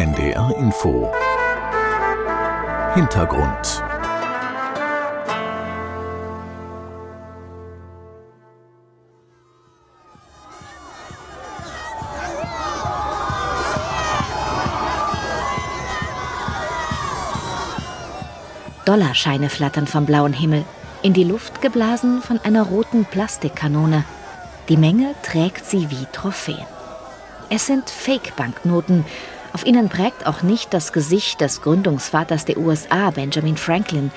NDR Info Hintergrund Dollarscheine flattern vom blauen Himmel, in die Luft geblasen von einer roten Plastikkanone. Die Menge trägt sie wie Trophäen. Es sind Fake-Banknoten. Auf ihnen prägt auch nicht das Gesicht des Gründungsvaters der USA, Benjamin Franklin,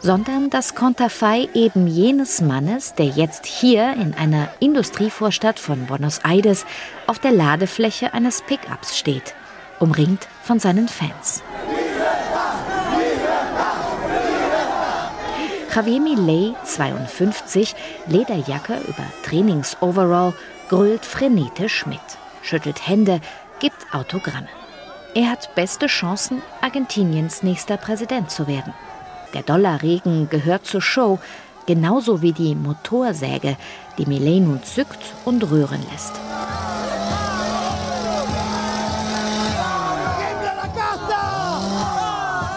sondern das Konterfei eben jenes Mannes, der jetzt hier in einer Industrievorstadt von Buenos Aires auf der Ladefläche eines Pickups steht, umringt von seinen Fans. Javier Millet, 52, Lederjacke über Trainingsoverall, grölt frenetisch mit, schüttelt Hände, gibt Autogramme. Er hat beste Chancen, Argentiniens nächster Präsident zu werden. Der Dollarregen gehört zur Show, genauso wie die Motorsäge, die Millet nun zückt und rühren lässt.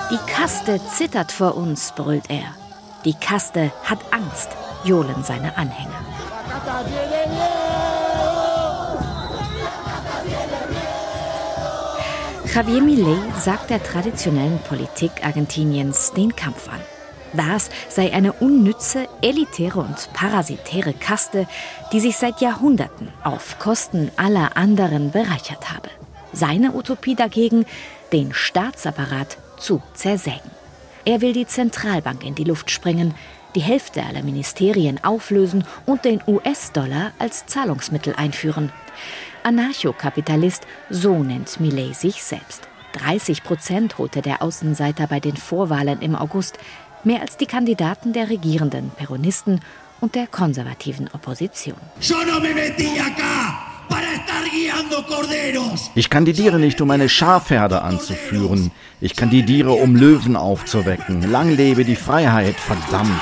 Die Kaste zittert vor uns, brüllt er. Die Kaste hat Angst, johlen seine Anhänger. Javier Millet sagt der traditionellen Politik Argentiniens den Kampf an. Das sei eine unnütze, elitäre und parasitäre Kaste, die sich seit Jahrhunderten auf Kosten aller anderen bereichert habe. Seine Utopie dagegen, den Staatsapparat zu zersägen. Er will die Zentralbank in die Luft sprengen, die Hälfte aller Ministerien auflösen und den US-Dollar als Zahlungsmittel einführen. Anarchokapitalist, so nennt Millet sich selbst. 30 Prozent holte der Außenseiter bei den Vorwahlen im August, mehr als die Kandidaten der regierenden Peronisten und der konservativen Opposition. Ich kandidiere nicht, um eine Schafherde anzuführen. Ich kandidiere, um Löwen aufzuwecken. Lang lebe die Freiheit, verdammt.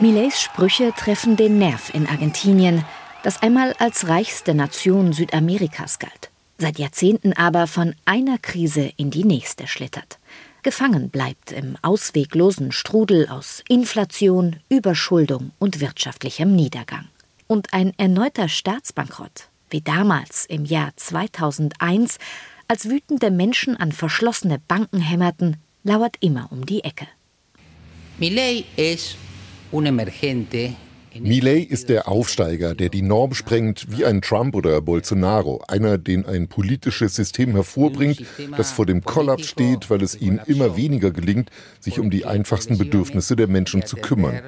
Millets Sprüche treffen den Nerv in Argentinien, das einmal als reichste Nation Südamerikas galt, seit Jahrzehnten aber von einer Krise in die nächste schlittert. Gefangen bleibt im ausweglosen Strudel aus Inflation, Überschuldung und wirtschaftlichem Niedergang. Und ein erneuter Staatsbankrott, wie damals im Jahr 2001, als wütende Menschen an verschlossene Banken hämmerten, lauert immer um die Ecke. Milei es un emergente Millet ist der Aufsteiger, der die Norm sprengt, wie ein Trump oder Bolsonaro. Einer, den ein politisches System hervorbringt, das vor dem Kollaps steht, weil es ihm immer weniger gelingt, sich um die einfachsten Bedürfnisse der Menschen zu kümmern.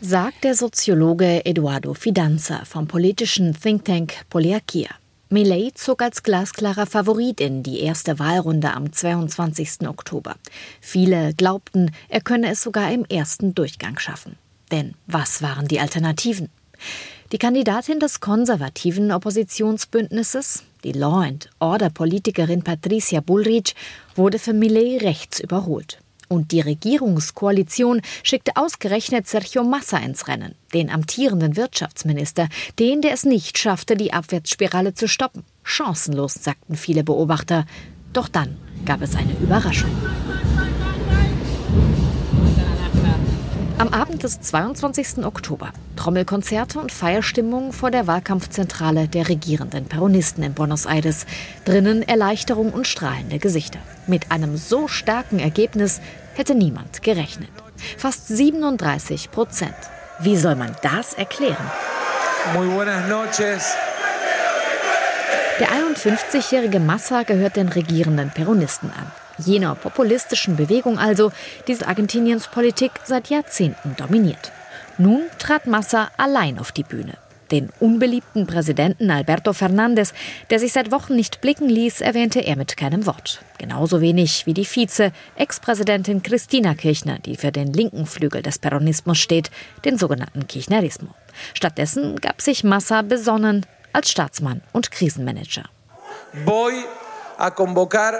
Sagt der Soziologe Eduardo Fidanza vom politischen Think Tank Poliakia. Millet zog als glasklarer Favorit in die erste Wahlrunde am 22. Oktober. Viele glaubten, er könne es sogar im ersten Durchgang schaffen. Denn was waren die Alternativen? Die Kandidatin des konservativen Oppositionsbündnisses, die Law and Order Politikerin Patricia Bullrich, wurde für Millet rechts überholt. Und die Regierungskoalition schickte ausgerechnet Sergio Massa ins Rennen, den amtierenden Wirtschaftsminister, den, der es nicht schaffte, die Abwärtsspirale zu stoppen. Chancenlos, sagten viele Beobachter. Doch dann gab es eine Überraschung. Am Abend des 22. Oktober Trommelkonzerte und Feierstimmung vor der Wahlkampfzentrale der regierenden Peronisten in Buenos Aires. Drinnen Erleichterung und strahlende Gesichter. Mit einem so starken Ergebnis hätte niemand gerechnet. Fast 37 Prozent. Wie soll man das erklären? Muy buenas noches. Der 51-jährige Massa gehört den regierenden Peronisten an jener populistischen Bewegung also, die Argentiniens Politik seit Jahrzehnten dominiert. Nun trat Massa allein auf die Bühne. Den unbeliebten Präsidenten Alberto Fernandez, der sich seit Wochen nicht blicken ließ, erwähnte er mit keinem Wort. Genauso wenig wie die Vize, Ex-Präsidentin Christina Kirchner, die für den linken Flügel des Peronismus steht, den sogenannten Kirchnerismo. Stattdessen gab sich Massa besonnen als Staatsmann und Krisenmanager. Voy a convocar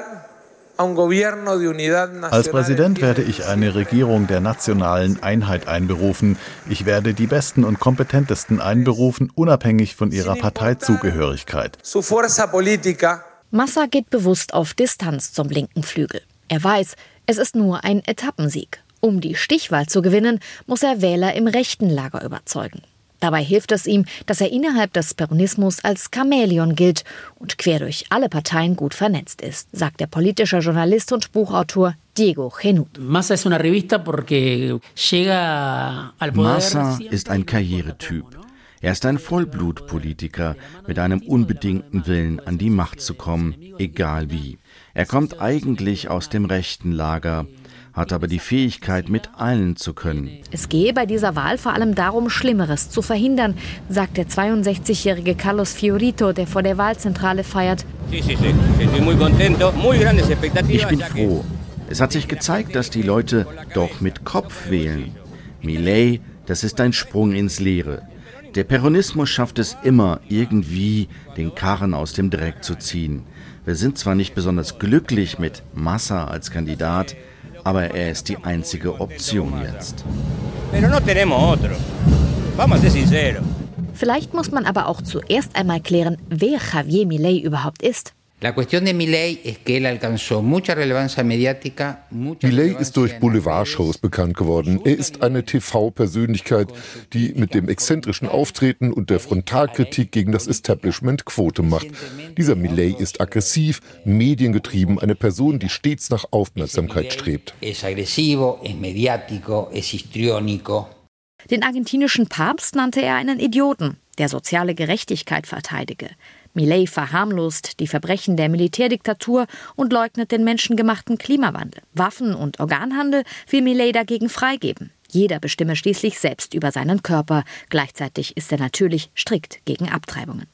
Als Präsident werde ich eine Regierung der nationalen Einheit einberufen. Ich werde die besten und kompetentesten einberufen, unabhängig von ihrer Parteizugehörigkeit. Massa geht bewusst auf Distanz zum linken Flügel. Er weiß, es ist nur ein Etappensieg. Um die Stichwahl zu gewinnen, muss er Wähler im rechten Lager überzeugen. Dabei hilft es ihm, dass er innerhalb des Peronismus als Chamäleon gilt und quer durch alle Parteien gut vernetzt ist, sagt der politische Journalist und Buchautor Diego Genut. Massa ist ein Karrieretyp. Er ist ein Vollblutpolitiker mit einem unbedingten Willen, an die Macht zu kommen, egal wie. Er kommt eigentlich aus dem rechten Lager, hat aber die Fähigkeit, mit allen zu können. Es gehe bei dieser Wahl vor allem darum, Schlimmeres zu verhindern, sagt der 62-jährige Carlos Fiorito, der vor der Wahlzentrale feiert. Ich bin froh. Es hat sich gezeigt, dass die Leute doch mit Kopf wählen. Millet, das ist ein Sprung ins Leere. Der Peronismus schafft es immer, irgendwie den Karren aus dem Dreck zu ziehen. Wir sind zwar nicht besonders glücklich mit Massa als Kandidat, aber er ist die einzige Option jetzt. Vielleicht muss man aber auch zuerst einmal klären, wer Javier Milei überhaupt ist. Millet ist durch Boulevardshows bekannt geworden. Er ist eine TV-Persönlichkeit, die mit dem exzentrischen Auftreten und der Frontalkritik gegen das Establishment Quote macht. Dieser Millet ist aggressiv, mediengetrieben, eine Person, die stets nach Aufmerksamkeit strebt. Den argentinischen Papst nannte er einen Idioten, der soziale Gerechtigkeit verteidige. Millet verharmlost die Verbrechen der Militärdiktatur und leugnet den menschengemachten Klimawandel. Waffen- und Organhandel will Millet dagegen freigeben. Jeder bestimme schließlich selbst über seinen Körper. Gleichzeitig ist er natürlich strikt gegen Abtreibungen.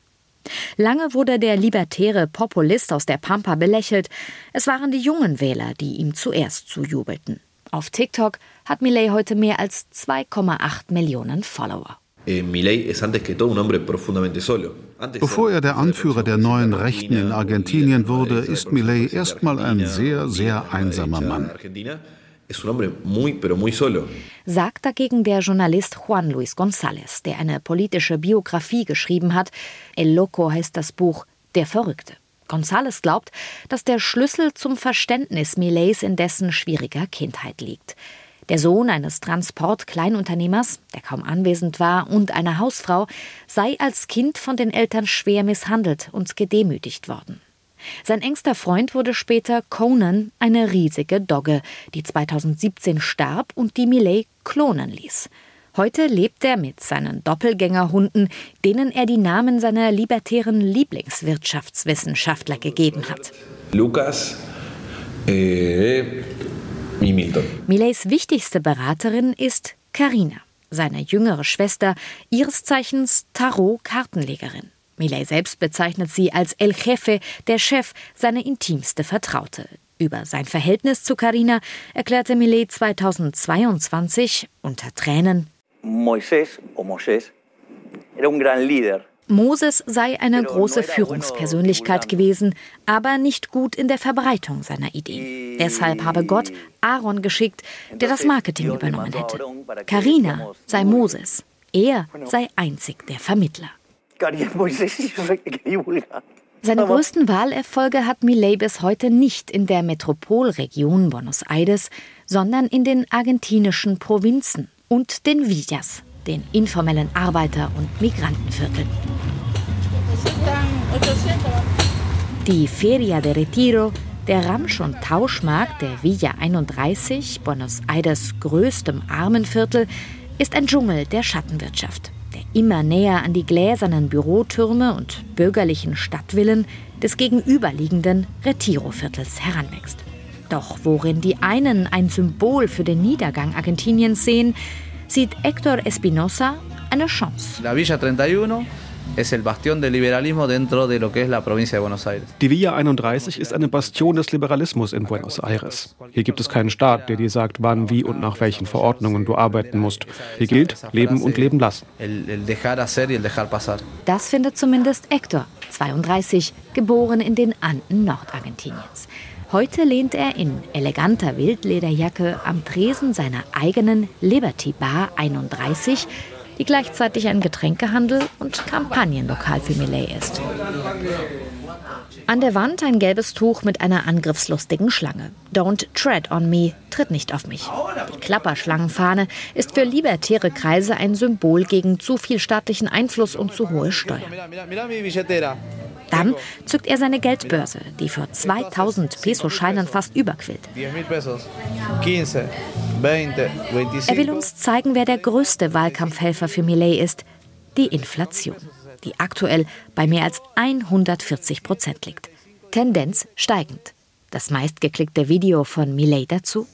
Lange wurde der libertäre Populist aus der Pampa belächelt. Es waren die jungen Wähler, die ihm zuerst zujubelten. Auf TikTok hat Millet heute mehr als 2,8 Millionen Follower. Eh, Bevor er der Anführer der neuen Rechten in Argentinien wurde, ist Milei erstmal ein sehr, sehr einsamer Mann. Sagt dagegen der Journalist Juan Luis González, der eine politische Biografie geschrieben hat. El Loco heißt das Buch Der Verrückte. González glaubt, dass der Schlüssel zum Verständnis Millets in dessen schwieriger Kindheit liegt. Der Sohn eines Transportkleinunternehmers, der kaum anwesend war, und einer Hausfrau sei als Kind von den Eltern schwer misshandelt und gedemütigt worden. Sein engster Freund wurde später Conan, eine riesige Dogge, die 2017 starb und die Millet klonen ließ. Heute lebt er mit seinen Doppelgängerhunden, denen er die Namen seiner libertären Lieblingswirtschaftswissenschaftler gegeben hat. Lukas, äh, wie Milton. Millets wichtigste Beraterin ist Karina, seine jüngere Schwester, ihres Zeichens Tarot-Kartenlegerin. Millet selbst bezeichnet sie als El Jefe, der Chef, seine intimste Vertraute. Über sein Verhältnis zu Karina erklärte Millet 2022 unter Tränen: Moisés o Moisés era un gran líder. Moses sei eine große Führungspersönlichkeit gewesen, aber nicht gut in der Verbreitung seiner Ideen. Deshalb habe Gott Aaron geschickt, der das Marketing übernommen hätte. Karina sei Moses, er sei einzig der Vermittler. Seine größten Wahlerfolge hat Milei bis heute nicht in der Metropolregion Buenos Aires, sondern in den argentinischen Provinzen und den Villas den informellen Arbeiter- und Migrantenvierteln. Die Feria de Retiro, der Ramsch- und Tauschmarkt der Villa 31, Buenos Aires größtem Armenviertel, ist ein Dschungel der Schattenwirtschaft, der immer näher an die gläsernen Bürotürme und bürgerlichen Stadtvillen des gegenüberliegenden Retiro-Viertels heranwächst. Doch worin die einen ein Symbol für den Niedergang Argentiniens sehen, sieht Héctor Espinosa eine Chance. La Villa 31 es el bastión del liberalismo dentro de lo que es la provincia de Buenos Aires. Die Villa 31 ist eine Bastion des Liberalismus in Buenos Aires. Hier gibt es keinen Staat, der dir sagt, wann, wie und nach welchen Verordnungen du arbeiten musst. Hier gilt leben und leben lassen. Das findet zumindest Héctor, 32, geboren in den Anden Nordargentiniens. Heute lehnt er in eleganter Wildlederjacke am Tresen seiner eigenen Liberty Bar 31, die gleichzeitig ein Getränkehandel und Kampagnenlokal für Millet ist. An der Wand ein gelbes Tuch mit einer angriffslustigen Schlange. Don't tread on me, tritt nicht auf mich. Die Klapperschlangenfahne ist für libertäre Kreise ein Symbol gegen zu viel staatlichen Einfluss und zu hohe Steuern. Dann zückt er seine Geldbörse, die für 2000 Peso-Scheinen fast überquillt. Er will uns zeigen, wer der größte Wahlkampfhelfer für Millet ist, die Inflation die aktuell bei mehr als 140 Prozent liegt. Tendenz steigend. Das meistgeklickte Video von Milei dazu.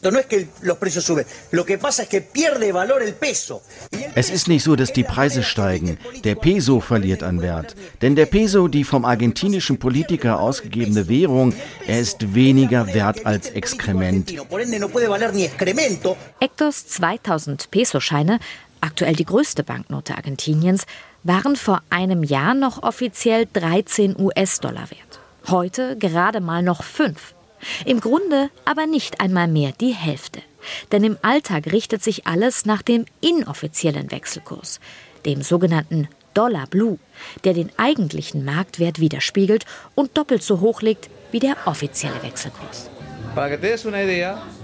Es ist nicht so, dass die Preise steigen. Der Peso verliert an Wert. Denn der Peso, die vom argentinischen Politiker ausgegebene Währung, er ist weniger wert als Exkrement. Hectors 2000 Peso-Scheine, aktuell die größte Banknote Argentiniens, waren vor einem Jahr noch offiziell 13 US-Dollar wert. Heute gerade mal noch 5. Im Grunde aber nicht einmal mehr die Hälfte. Denn im Alltag richtet sich alles nach dem inoffiziellen Wechselkurs, dem sogenannten Dollar Blue, der den eigentlichen Marktwert widerspiegelt und doppelt so hoch liegt wie der offizielle Wechselkurs.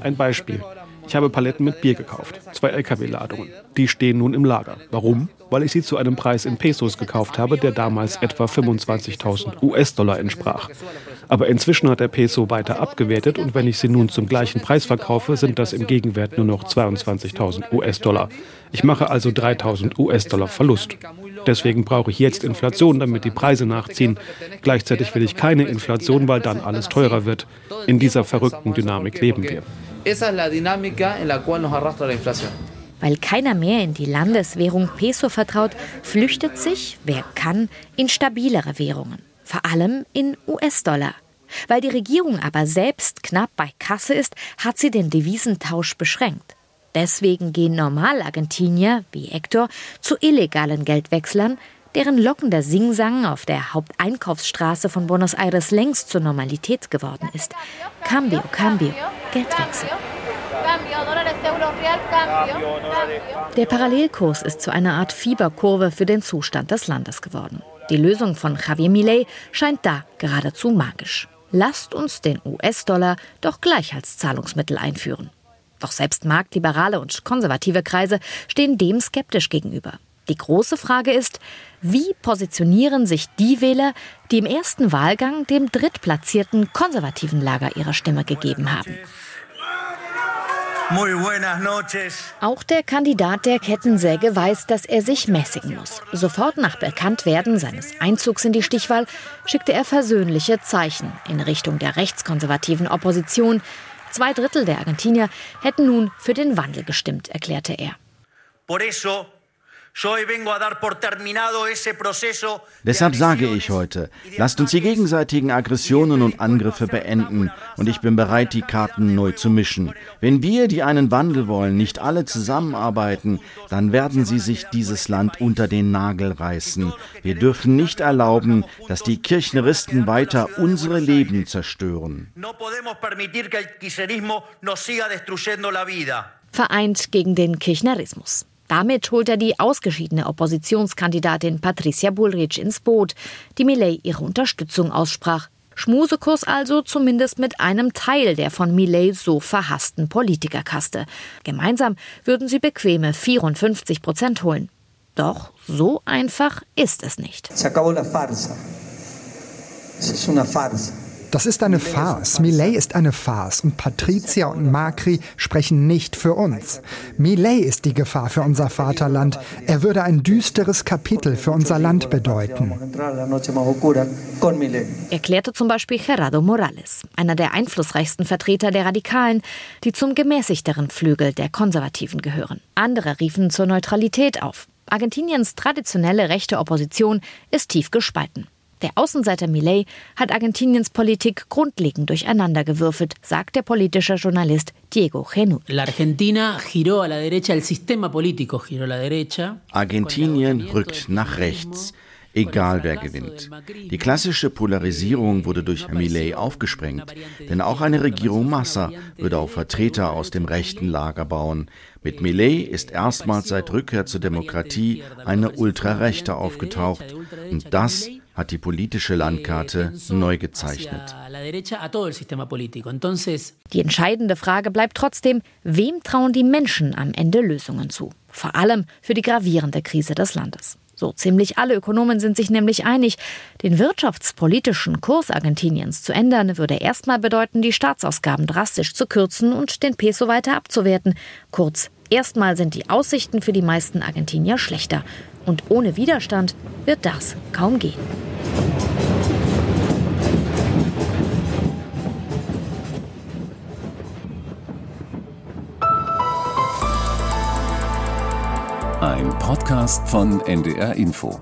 Ein Beispiel. Ich habe Paletten mit Bier gekauft, zwei Lkw-Ladungen. Die stehen nun im Lager. Warum? Weil ich sie zu einem Preis in Pesos gekauft habe, der damals etwa 25.000 US-Dollar entsprach. Aber inzwischen hat der Peso weiter abgewertet und wenn ich sie nun zum gleichen Preis verkaufe, sind das im Gegenwert nur noch 22.000 US-Dollar. Ich mache also 3.000 US-Dollar Verlust. Deswegen brauche ich jetzt Inflation, damit die Preise nachziehen. Gleichzeitig will ich keine Inflation, weil dann alles teurer wird. In dieser verrückten Dynamik leben wir. Esa es la dinámica en la cual nos arrastra la inflación. Weil keiner mehr in die Landeswährung Peso vertraut, flüchtet sich, wer kann, in stabilere Währungen, vor allem in US-Dollar. Weil die Regierung aber selbst knapp bei Kasse ist, hat sie den Devisentausch beschränkt. Deswegen gehen Normal-Argentinier wie Hector zu illegalen Geldwechslern, deren lockender Singsang auf der Haupteinkaufsstraße von Buenos Aires längst zur Normalität geworden ist. Cambio, Cambio, Geldwechsel. Der Parallelkurs ist zu einer Art Fieberkurve für den Zustand des Landes geworden. Die Lösung von Javier Milei scheint da geradezu magisch. Lasst uns den US-Dollar doch gleich als Zahlungsmittel einführen. Doch selbst marktliberale und konservative Kreise stehen dem skeptisch gegenüber. Die große Frage ist, wie positionieren sich die Wähler, die im ersten Wahlgang dem drittplatzierten konservativen Lager ihre Stimme gegeben haben? Auch der Kandidat der Kettensäge weiß, dass er sich mäßigen muss. Sofort nach Bekanntwerden seines Einzugs in die Stichwahl schickte er versöhnliche Zeichen in Richtung der rechtskonservativen Opposition. Zwei Drittel der Argentinier hätten nun für den Wandel gestimmt, erklärte er. Deshalb sage ich heute, lasst uns die gegenseitigen Aggressionen und Angriffe beenden und ich bin bereit, die Karten neu zu mischen. Wenn wir, die einen Wandel wollen, nicht alle zusammenarbeiten, dann werden sie sich dieses Land unter den Nagel reißen. Wir dürfen nicht erlauben, dass die Kirchneristen weiter unsere Leben zerstören. Vereint gegen den Kirchnerismus. Damit holt er die ausgeschiedene Oppositionskandidatin Patricia Bullrich ins Boot, die Millet ihre Unterstützung aussprach. Schmusekurs also zumindest mit einem Teil der von Millet so verhassten Politikerkaste. Gemeinsam würden sie bequeme 54 Prozent holen. Doch so einfach ist es nicht. Se acabó la farsa. Es ist una farsa. Das ist eine Farce. Millet ist eine Farce und Patricia und Macri sprechen nicht für uns. Millet ist die Gefahr für unser Vaterland. Er würde ein düsteres Kapitel für unser Land bedeuten. Erklärte zum Beispiel Gerardo Morales, einer der einflussreichsten Vertreter der Radikalen, die zum gemäßigteren Flügel der Konservativen gehören. Andere riefen zur Neutralität auf. Argentiniens traditionelle rechte Opposition ist tief gespalten. Der Außenseiter Millet hat Argentiniens Politik grundlegend durcheinandergewürfelt, sagt der politische Journalist Diego Genut. Argentinien rückt nach rechts. egal wer gewinnt. Die klassische Polarisierung wurde durch Millet aufgesprengt, denn auch eine Regierung Massa würde auf Vertreter aus dem rechten Lager bauen. Mit Millet ist erstmals seit Rückkehr zur Demokratie eine Ultrarechte aufgetaucht und das hat die politische Landkarte neu gezeichnet. Die entscheidende Frage bleibt trotzdem, wem trauen die Menschen am Ende Lösungen zu? Vor allem für die gravierende Krise des Landes. So ziemlich alle Ökonomen sind sich nämlich einig, den wirtschaftspolitischen Kurs Argentiniens zu ändern, würde erstmal bedeuten, die Staatsausgaben drastisch zu kürzen und den Peso weiter abzuwerten. Kurz, erstmal sind die Aussichten für die meisten Argentinier schlechter. Und ohne Widerstand wird das kaum gehen. Ein Podcast von NDR Info.